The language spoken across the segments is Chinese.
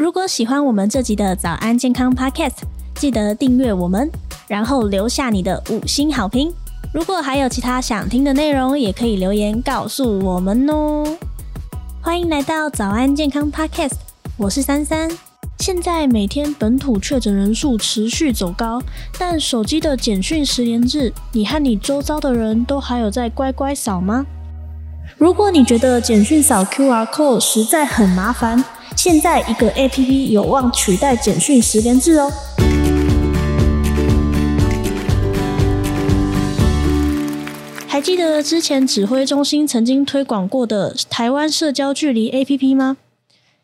如果喜欢我们这集的早安健康 Podcast，记得订阅我们，然后留下你的五星好评。如果还有其他想听的内容，也可以留言告诉我们哦。欢迎来到早安健康 Podcast，我是三三。现在每天本土确诊人数持续走高，但手机的简讯实联制，你和你周遭的人都还有在乖乖扫吗？如果你觉得简讯扫 QR code 实在很麻烦，现在一个 APP 有望取代简讯十连制哦。还记得之前指挥中心曾经推广过的台湾社交距离 APP 吗？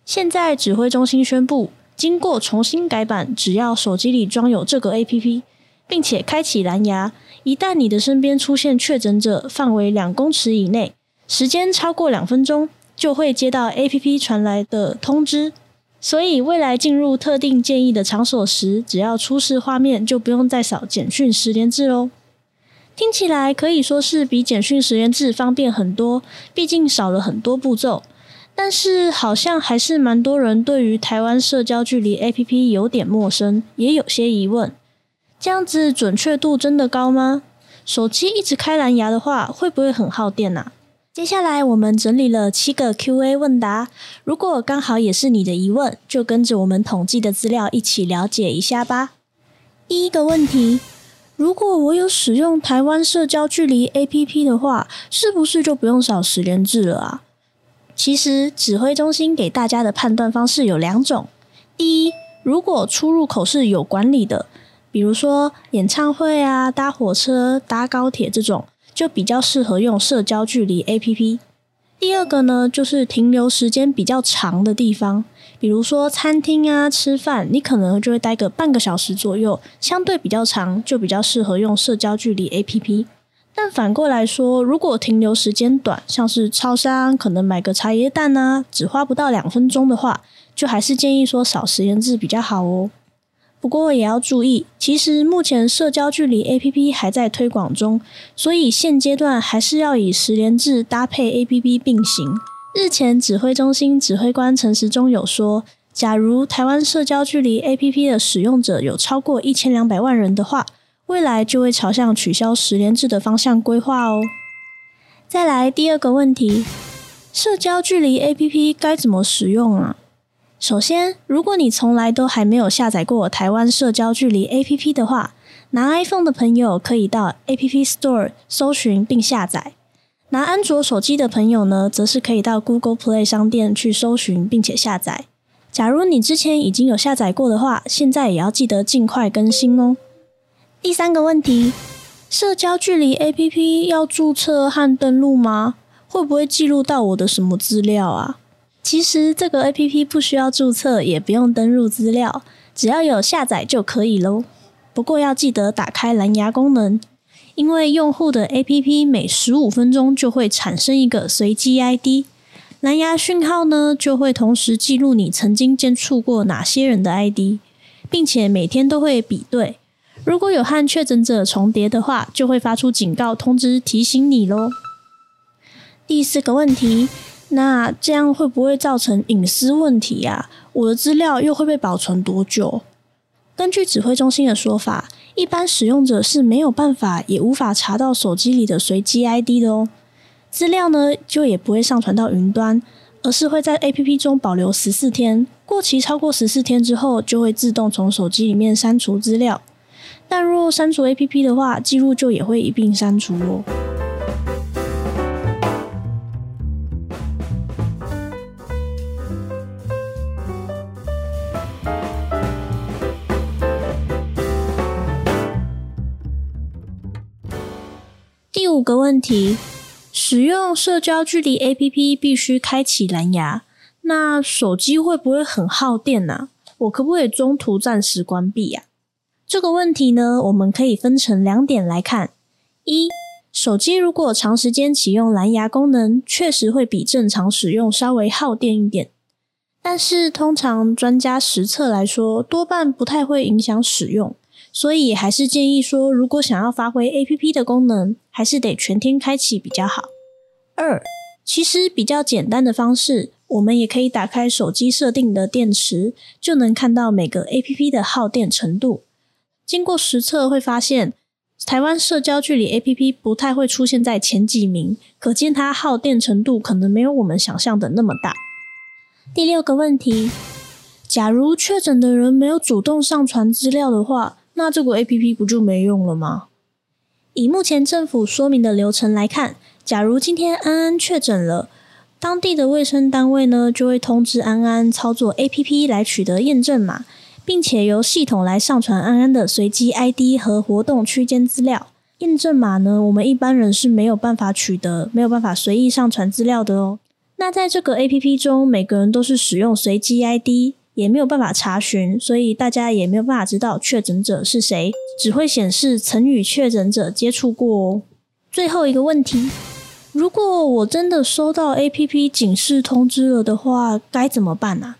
现在指挥中心宣布，经过重新改版，只要手机里装有这个 APP，并且开启蓝牙，一旦你的身边出现确诊者，范围两公尺以内，时间超过两分钟，就会接到 APP 传来的通知。所以未来进入特定建议的场所时，只要出示画面，就不用再扫简讯十连制喽。听起来可以说是比简讯十连制方便很多，毕竟少了很多步骤。但是好像还是蛮多人对于台湾社交距离 APP 有点陌生，也有些疑问。这样子准确度真的高吗？手机一直开蓝牙的话，会不会很耗电啊？接下来我们整理了七个 QA 问答，如果刚好也是你的疑问，就跟着我们统计的资料一起了解一下吧。第一个问题。如果我有使用台湾社交距离 APP 的话，是不是就不用扫十连制了啊？其实指挥中心给大家的判断方式有两种：第一，如果出入口是有管理的，比如说演唱会啊、搭火车、搭高铁这种，就比较适合用社交距离 APP。第二个呢，就是停留时间比较长的地方。比如说餐厅啊，吃饭，你可能就会待个半个小时左右，相对比较长，就比较适合用社交距离 APP。但反过来说，如果停留时间短，像是超商，可能买个茶叶蛋啊，只花不到两分钟的话，就还是建议说扫实联制比较好哦。不过也要注意，其实目前社交距离 APP 还在推广中，所以现阶段还是要以十连制搭配 APP 并行。日前，指挥中心指挥官陈时中有说，假如台湾社交距离 APP 的使用者有超过一千两百万人的话，未来就会朝向取消十连制的方向规划哦。再来第二个问题，社交距离 APP 该怎么使用啊？首先，如果你从来都还没有下载过台湾社交距离 APP 的话，拿 iPhone 的朋友可以到 App Store 搜寻并下载。拿安卓手机的朋友呢，则是可以到 Google Play 商店去搜寻，并且下载。假如你之前已经有下载过的话，现在也要记得尽快更新哦。第三个问题，社交距离 APP 要注册和登录吗？会不会记录到我的什么资料啊？其实这个 APP 不需要注册，也不用登录资料，只要有下载就可以喽。不过要记得打开蓝牙功能。因为用户的 APP 每十五分钟就会产生一个随机 ID，蓝牙讯号呢就会同时记录你曾经接触过哪些人的 ID，并且每天都会比对，如果有和确诊者重叠的话，就会发出警告通知提醒你喽。第四个问题，那这样会不会造成隐私问题呀？我的资料又会被保存多久？根据指挥中心的说法，一般使用者是没有办法也无法查到手机里的随机 ID 的哦。资料呢，就也不会上传到云端，而是会在 APP 中保留十四天。过期超过十四天之后，就会自动从手机里面删除资料。但若删除 APP 的话，记录就也会一并删除哦。五个问题：使用社交距离 APP 必须开启蓝牙，那手机会不会很耗电呢？我可不可以中途暂时关闭呀？这个问题呢，我们可以分成两点来看：一，手机如果长时间启用蓝牙功能，确实会比正常使用稍微耗电一点，但是通常专家实测来说，多半不太会影响使用。所以还是建议说，如果想要发挥 APP 的功能，还是得全天开启比较好。二，其实比较简单的方式，我们也可以打开手机设定的电池，就能看到每个 APP 的耗电程度。经过实测会发现，台湾社交距离 APP 不太会出现在前几名，可见它耗电程度可能没有我们想象的那么大。第六个问题，假如确诊的人没有主动上传资料的话，那这个 APP 不就没用了吗？以目前政府说明的流程来看，假如今天安安确诊了，当地的卫生单位呢就会通知安安操作 APP 来取得验证码。并且由系统来上传安安的随机 ID 和活动区间资料。验证码呢，我们一般人是没有办法取得，没有办法随意上传资料的哦。那在这个 APP 中，每个人都是使用随机 ID，也没有办法查询，所以大家也没有办法知道确诊者是谁，只会显示曾与确诊者接触过哦。最后一个问题，如果我真的收到 APP 警示通知了的话，该怎么办呢？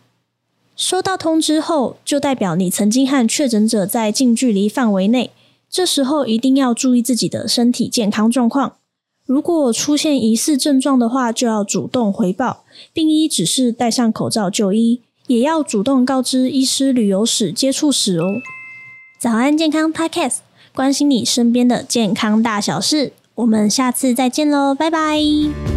收到通知后，就代表你曾经和确诊者在近距离范围内。这时候一定要注意自己的身体健康状况。如果出现疑似症状的话，就要主动回报，并依指示戴上口罩就医，也要主动告知医师旅游史、接触史哦。早安健康 Podcast，关心你身边的健康大小事。我们下次再见喽，拜拜。